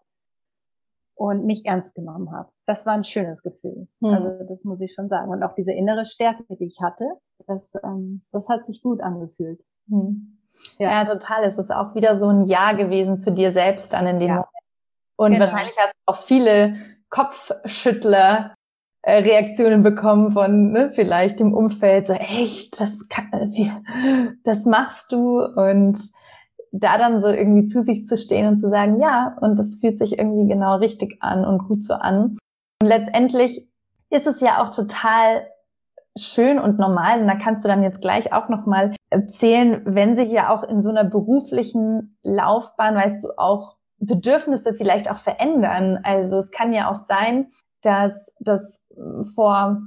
und mich ernst genommen habe. Das war ein schönes Gefühl. Hm. Also das muss ich schon sagen. Und auch diese innere Stärke, die ich hatte, das, ähm, das hat sich gut angefühlt. Hm. Ja. ja, total. Es ist auch wieder so ein Ja gewesen zu dir selbst dann in dem ja. Moment. Und genau. wahrscheinlich hast du auch viele Kopfschüttler Reaktionen bekommen von ne, vielleicht dem Umfeld, so echt, das, kann, das machst du und da dann so irgendwie zu sich zu stehen und zu sagen, ja, und das fühlt sich irgendwie genau richtig an und gut so an. Und letztendlich ist es ja auch total schön und normal, und da kannst du dann jetzt gleich auch nochmal erzählen, wenn sich ja auch in so einer beruflichen Laufbahn, weißt du, auch Bedürfnisse vielleicht auch verändern. Also es kann ja auch sein, dass das vor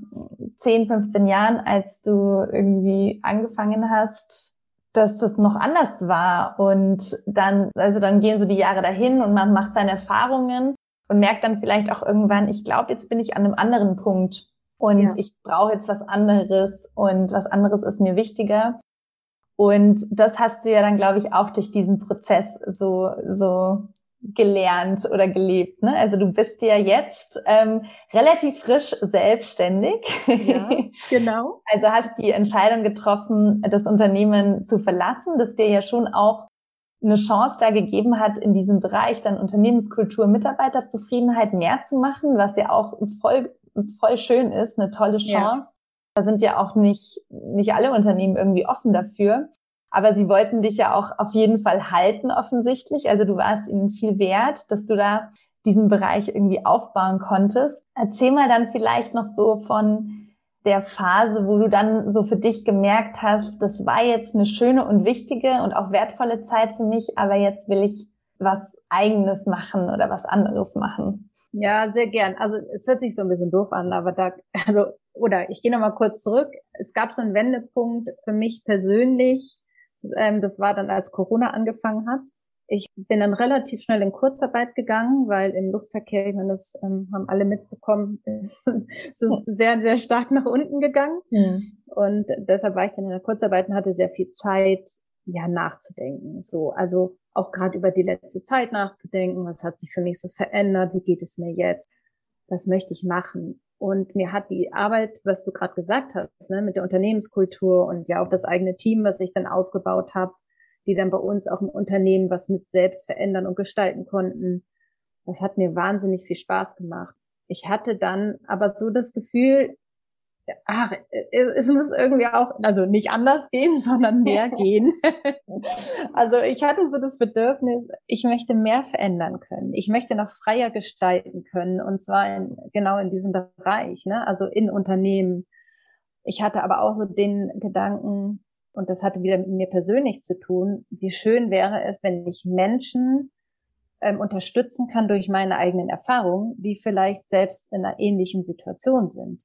10, 15 Jahren, als du irgendwie angefangen hast, dass das noch anders war und dann, also dann gehen so die Jahre dahin und man macht seine Erfahrungen und merkt dann vielleicht auch irgendwann, ich glaube, jetzt bin ich an einem anderen Punkt und ja. ich brauche jetzt was anderes und was anderes ist mir wichtiger. Und das hast du ja dann, glaube ich, auch durch diesen Prozess so, so gelernt oder gelebt. Ne? Also du bist ja jetzt ähm, relativ frisch selbstständig. Ja, genau. also hast die Entscheidung getroffen, das Unternehmen zu verlassen, das dir ja schon auch eine Chance da gegeben hat, in diesem Bereich dann Unternehmenskultur, Mitarbeiterzufriedenheit mehr zu machen, was ja auch voll, voll schön ist, eine tolle Chance. Ja. Da sind ja auch nicht, nicht alle Unternehmen irgendwie offen dafür. Aber sie wollten dich ja auch auf jeden Fall halten, offensichtlich. Also du warst ihnen viel wert, dass du da diesen Bereich irgendwie aufbauen konntest. Erzähl mal dann vielleicht noch so von der Phase, wo du dann so für dich gemerkt hast, das war jetzt eine schöne und wichtige und auch wertvolle Zeit für mich, aber jetzt will ich was eigenes machen oder was anderes machen. Ja, sehr gern. Also es hört sich so ein bisschen doof an, aber da, also, oder ich gehe nochmal kurz zurück. Es gab so einen Wendepunkt für mich persönlich, ähm, das war dann, als Corona angefangen hat. Ich bin dann relativ schnell in Kurzarbeit gegangen, weil im Luftverkehr, ich meine, das ähm, haben alle mitbekommen, es ist sehr, sehr stark nach unten gegangen. Mhm. Und deshalb war ich dann in der Kurzarbeit und hatte sehr viel Zeit, ja, nachzudenken. So, also auch gerade über die letzte Zeit nachzudenken, was hat sich für mich so verändert, wie geht es mir jetzt, was möchte ich machen. Und mir hat die Arbeit, was du gerade gesagt hast, ne, mit der Unternehmenskultur und ja auch das eigene Team, was ich dann aufgebaut habe, die dann bei uns auch im Unternehmen was mit selbst verändern und gestalten konnten, das hat mir wahnsinnig viel Spaß gemacht. Ich hatte dann aber so das Gefühl, ach, es muss irgendwie auch, also nicht anders gehen, sondern mehr gehen. also ich hatte so das Bedürfnis, ich möchte mehr verändern können. Ich möchte noch freier gestalten können und zwar in, genau in diesem Bereich, ne? also in Unternehmen. Ich hatte aber auch so den Gedanken, und das hatte wieder mit mir persönlich zu tun, wie schön wäre es, wenn ich Menschen ähm, unterstützen kann durch meine eigenen Erfahrungen, die vielleicht selbst in einer ähnlichen Situation sind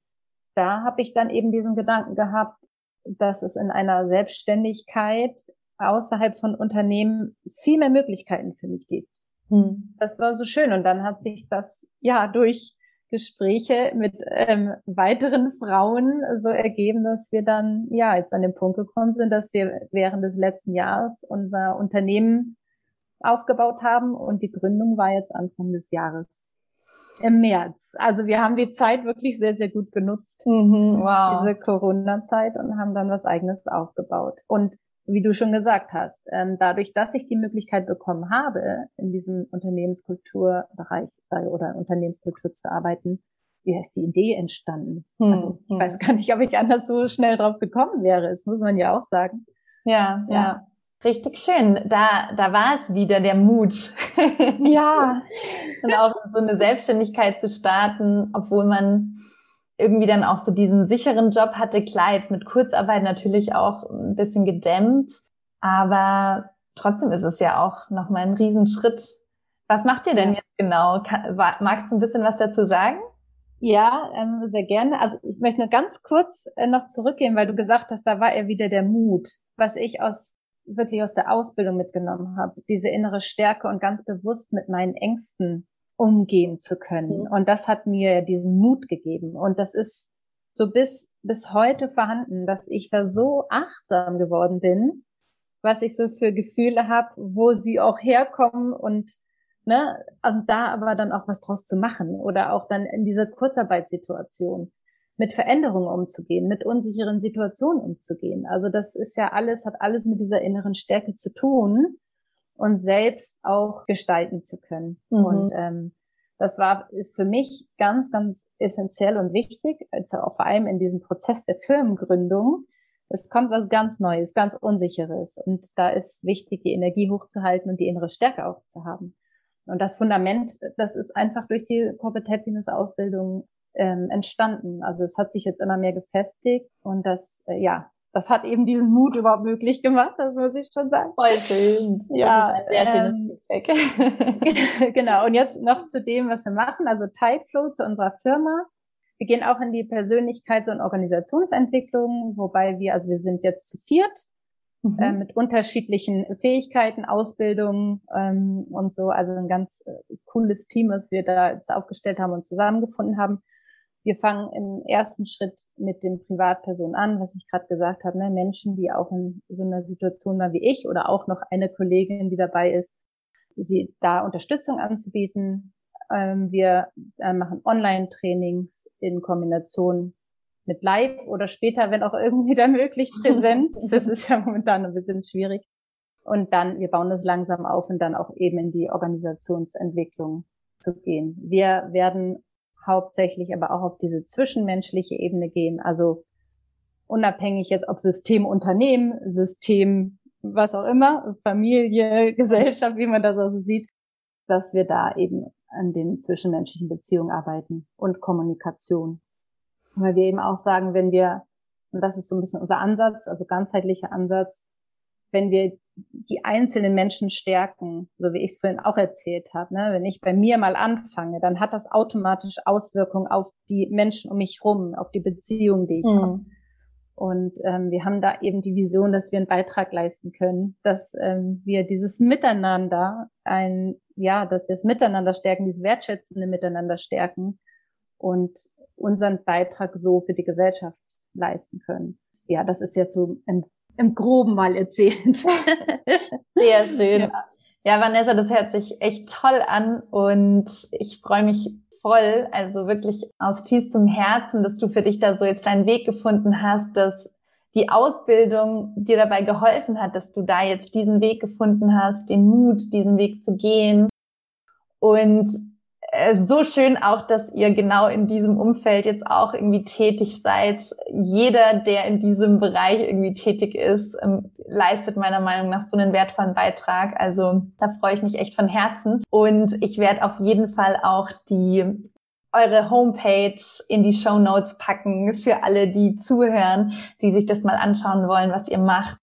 da habe ich dann eben diesen Gedanken gehabt, dass es in einer Selbstständigkeit außerhalb von Unternehmen viel mehr Möglichkeiten für mich gibt. Hm. Das war so schön. Und dann hat sich das ja durch Gespräche mit ähm, weiteren Frauen so ergeben, dass wir dann ja jetzt an den Punkt gekommen sind, dass wir während des letzten Jahres unser Unternehmen aufgebaut haben und die Gründung war jetzt Anfang des Jahres im März. Also wir haben die Zeit wirklich sehr, sehr gut genutzt, mhm, wow. diese Corona-Zeit und haben dann was eigenes aufgebaut. Und wie du schon gesagt hast, ähm, dadurch, dass ich die Möglichkeit bekommen habe, in diesem Unternehmenskulturbereich äh, oder Unternehmenskultur zu arbeiten, wie heißt die Idee entstanden? Hm, also ich hm. weiß gar nicht, ob ich anders so schnell drauf gekommen wäre. Das muss man ja auch sagen. Ja, ja. ja. Richtig schön. Da, da war es wieder der Mut. Ja. und auch so eine Selbstständigkeit zu starten, obwohl man irgendwie dann auch so diesen sicheren Job hatte. Klar, jetzt mit Kurzarbeit natürlich auch ein bisschen gedämmt, aber trotzdem ist es ja auch nochmal ein Riesenschritt. Was macht ihr denn jetzt genau? Magst du ein bisschen was dazu sagen? Ja, ähm, sehr gerne. Also ich möchte nur ganz kurz äh, noch zurückgehen, weil du gesagt hast, da war er wieder der Mut. Was ich aus wirklich aus der Ausbildung mitgenommen habe, diese innere Stärke und ganz bewusst mit meinen Ängsten umgehen zu können. Mhm. Und das hat mir diesen Mut gegeben. Und das ist so bis, bis heute vorhanden, dass ich da so achtsam geworden bin, was ich so für Gefühle habe, wo sie auch herkommen und ne, und da aber dann auch was draus zu machen oder auch dann in dieser Kurzarbeitssituation mit Veränderungen umzugehen, mit unsicheren Situationen umzugehen. Also das ist ja alles, hat alles mit dieser inneren Stärke zu tun und selbst auch gestalten zu können. Mhm. Und ähm, das war, ist für mich ganz, ganz essentiell und wichtig, also auch vor allem in diesem Prozess der Firmengründung. Es kommt was ganz Neues, ganz Unsicheres. Und da ist wichtig, die Energie hochzuhalten und die innere Stärke auch zu haben. Und das Fundament, das ist einfach durch die Corporate Happiness Ausbildung ähm, entstanden. Also es hat sich jetzt immer mehr gefestigt und das, äh, ja, das hat eben diesen Mut überhaupt möglich gemacht, das muss ich schon sagen. Voll schön. Ja, sehr schönes ähm, genau. Und jetzt noch zu dem, was wir machen. Also Typeflow zu unserer Firma. Wir gehen auch in die Persönlichkeits- und Organisationsentwicklung, wobei wir, also wir sind jetzt zu viert mhm. äh, mit unterschiedlichen Fähigkeiten, Ausbildungen ähm, und so. Also ein ganz äh, cooles Team, was wir da jetzt aufgestellt haben und zusammengefunden haben. Wir fangen im ersten Schritt mit den Privatpersonen an, was ich gerade gesagt habe, ne? Menschen, die auch in so einer Situation waren wie ich oder auch noch eine Kollegin, die dabei ist, sie da Unterstützung anzubieten. Ähm, wir äh, machen Online-Trainings in Kombination mit Live oder später, wenn auch irgendwie da möglich, Präsenz. Das ist ja momentan ein bisschen schwierig. Und dann, wir bauen das langsam auf und dann auch eben in die Organisationsentwicklung zu gehen. Wir werden hauptsächlich aber auch auf diese zwischenmenschliche Ebene gehen. Also unabhängig jetzt ob System Unternehmen, System was auch immer, Familie, Gesellschaft, wie man das also sieht, dass wir da eben an den zwischenmenschlichen Beziehungen arbeiten und Kommunikation. Weil wir eben auch sagen, wenn wir, und das ist so ein bisschen unser Ansatz, also ganzheitlicher Ansatz, wenn wir die einzelnen Menschen stärken, so wie ich es vorhin auch erzählt habe. Ne? Wenn ich bei mir mal anfange, dann hat das automatisch Auswirkungen auf die Menschen um mich rum, auf die Beziehung, die ich mhm. habe. Und ähm, wir haben da eben die Vision, dass wir einen Beitrag leisten können, dass ähm, wir dieses Miteinander, ein, ja, dass wir es Miteinander stärken, dieses wertschätzende Miteinander stärken und unseren Beitrag so für die Gesellschaft leisten können. Ja, das ist jetzt so ein im Groben mal erzählt. Sehr schön. Ja. ja, Vanessa, das hört sich echt toll an und ich freue mich voll, also wirklich aus tiefstem Herzen, dass du für dich da so jetzt deinen Weg gefunden hast, dass die Ausbildung dir dabei geholfen hat, dass du da jetzt diesen Weg gefunden hast, den Mut, diesen Weg zu gehen. Und so schön auch, dass ihr genau in diesem Umfeld jetzt auch irgendwie tätig seid. Jeder, der in diesem Bereich irgendwie tätig ist, ähm, leistet meiner Meinung nach so einen wertvollen Beitrag. Also da freue ich mich echt von Herzen. Und ich werde auf jeden Fall auch die eure Homepage in die Show Notes packen für alle, die zuhören, die sich das mal anschauen wollen, was ihr macht.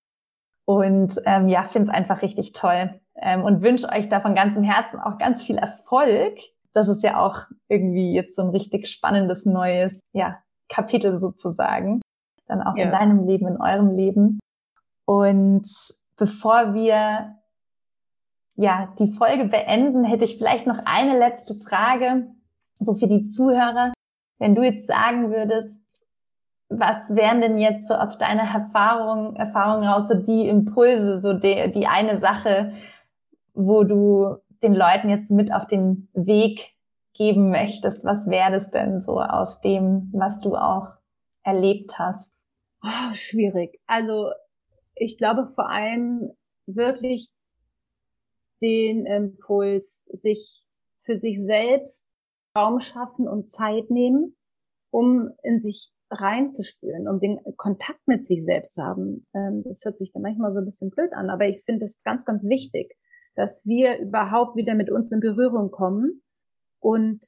Und ähm, ja, finde es einfach richtig toll ähm, und wünsche euch da von ganzem Herzen auch ganz viel Erfolg das ist ja auch irgendwie jetzt so ein richtig spannendes neues, ja, Kapitel sozusagen. Dann auch ja. in deinem Leben, in eurem Leben. Und bevor wir ja die Folge beenden, hätte ich vielleicht noch eine letzte Frage, so für die Zuhörer. Wenn du jetzt sagen würdest, was wären denn jetzt so aus deiner Erfahrung, Erfahrung raus so die Impulse, so die, die eine Sache, wo du den Leuten jetzt mit auf den Weg geben möchtest, was wäre das denn so aus dem, was du auch erlebt hast? Oh, schwierig. Also ich glaube vor allem wirklich den Impuls, sich für sich selbst Raum schaffen und Zeit nehmen, um in sich reinzuspüren, um den Kontakt mit sich selbst zu haben. Ähm, das hört sich dann manchmal so ein bisschen blöd an, aber ich finde es ganz, ganz wichtig dass wir überhaupt wieder mit uns in Berührung kommen und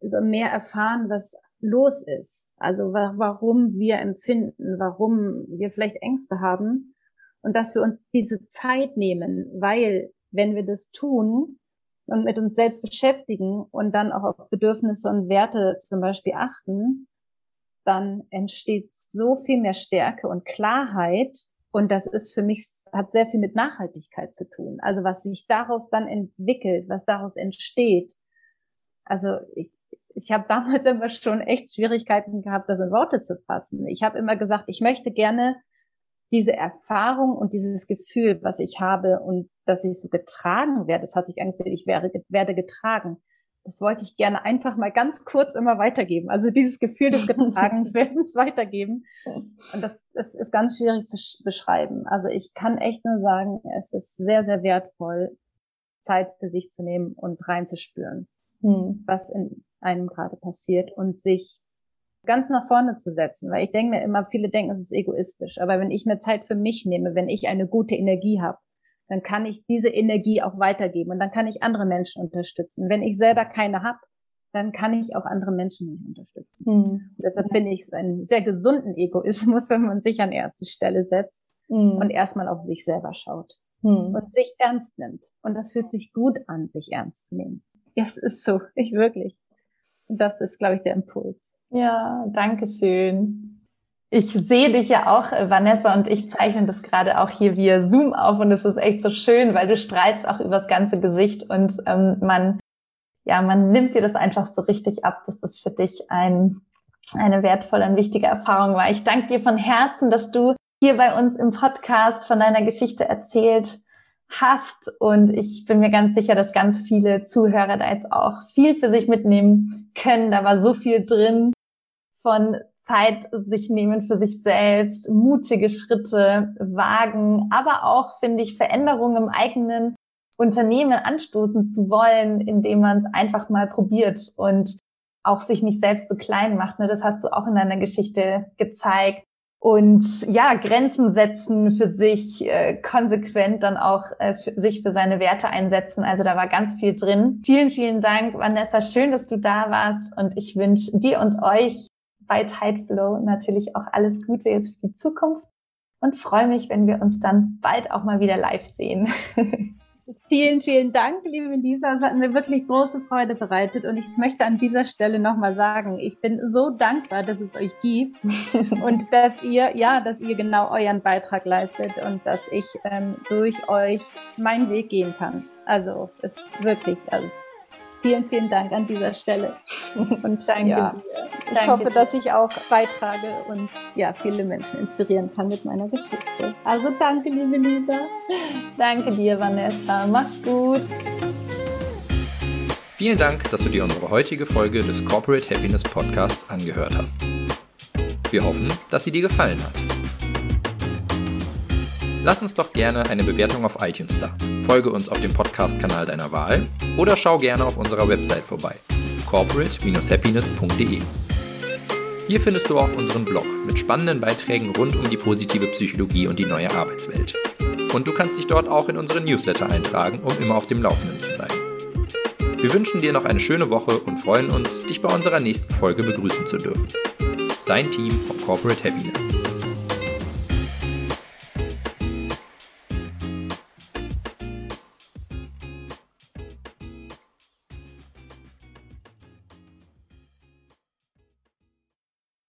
so mehr erfahren, was los ist. Also wa warum wir empfinden, warum wir vielleicht Ängste haben und dass wir uns diese Zeit nehmen, weil wenn wir das tun und mit uns selbst beschäftigen und dann auch auf Bedürfnisse und Werte zum Beispiel achten, dann entsteht so viel mehr Stärke und Klarheit. Und das ist für mich hat sehr viel mit Nachhaltigkeit zu tun. Also was sich daraus dann entwickelt, was daraus entsteht. Also ich, ich habe damals immer schon echt Schwierigkeiten gehabt, das in Worte zu fassen. Ich habe immer gesagt, ich möchte gerne diese Erfahrung und dieses Gefühl, was ich habe und dass ich so getragen werde, das hat sich angefühlt, ich wäre, werde getragen. Das wollte ich gerne einfach mal ganz kurz immer weitergeben. Also dieses Gefühl des Getragenswerdens weitergeben. Und das, das ist ganz schwierig zu beschreiben. Also ich kann echt nur sagen, es ist sehr, sehr wertvoll, Zeit für sich zu nehmen und reinzuspüren, hm. was in einem gerade passiert und sich ganz nach vorne zu setzen. Weil ich denke mir immer, viele denken, es ist egoistisch. Aber wenn ich mir Zeit für mich nehme, wenn ich eine gute Energie habe, dann kann ich diese Energie auch weitergeben und dann kann ich andere Menschen unterstützen. Wenn ich selber keine habe, dann kann ich auch andere Menschen nicht unterstützen. Mhm. deshalb finde ich es einen sehr gesunden Egoismus, wenn man sich an erste Stelle setzt mhm. und erstmal auf sich selber schaut mhm. und sich ernst nimmt. Und das fühlt sich gut an, sich ernst zu nehmen. Ja, es ist so, ich wirklich. Und das ist, glaube ich, der Impuls. Ja, danke schön. Ich sehe dich ja auch, äh, Vanessa, und ich zeichne das gerade auch hier via Zoom auf und es ist echt so schön, weil du strahlst auch übers ganze Gesicht und ähm, man, ja, man nimmt dir das einfach so richtig ab, dass das für dich ein, eine wertvolle und wichtige Erfahrung war. Ich danke dir von Herzen, dass du hier bei uns im Podcast von deiner Geschichte erzählt hast und ich bin mir ganz sicher, dass ganz viele Zuhörer da jetzt auch viel für sich mitnehmen können. Da war so viel drin von Zeit sich nehmen für sich selbst, mutige Schritte wagen, aber auch, finde ich, Veränderungen im eigenen Unternehmen anstoßen zu wollen, indem man es einfach mal probiert und auch sich nicht selbst so klein macht. Ne? Das hast du auch in deiner Geschichte gezeigt. Und ja, Grenzen setzen für sich, äh, konsequent dann auch äh, für sich für seine Werte einsetzen. Also da war ganz viel drin. Vielen, vielen Dank, Vanessa. Schön, dass du da warst. Und ich wünsche dir und euch bei Tideflow natürlich auch alles Gute jetzt für die Zukunft und freue mich, wenn wir uns dann bald auch mal wieder live sehen. Vielen, vielen Dank, liebe Lisa. Es hat mir wirklich große Freude bereitet und ich möchte an dieser Stelle nochmal sagen, ich bin so dankbar, dass es euch gibt und dass ihr, ja, dass ihr genau euren Beitrag leistet und dass ich ähm, durch euch meinen Weg gehen kann. Also, es ist wirklich, also vielen, vielen Dank an dieser Stelle. Und danke ja, dir. Ich danke hoffe, dir. dass ich auch beitrage und ja, viele Menschen inspirieren kann mit meiner Geschichte. Also danke, liebe Lisa. Danke dir, Vanessa. Mach's gut. Vielen Dank, dass du dir unsere heutige Folge des Corporate Happiness Podcasts angehört hast. Wir hoffen, dass sie dir gefallen hat. Lass uns doch gerne eine Bewertung auf iTunes da. Folge uns auf dem Podcast-Kanal deiner Wahl oder schau gerne auf unserer Website vorbei. corporate-happiness.de Hier findest du auch unseren Blog mit spannenden Beiträgen rund um die positive Psychologie und die neue Arbeitswelt. Und du kannst dich dort auch in unseren Newsletter eintragen, um immer auf dem Laufenden zu bleiben. Wir wünschen dir noch eine schöne Woche und freuen uns, dich bei unserer nächsten Folge begrüßen zu dürfen. Dein Team von Corporate Happiness.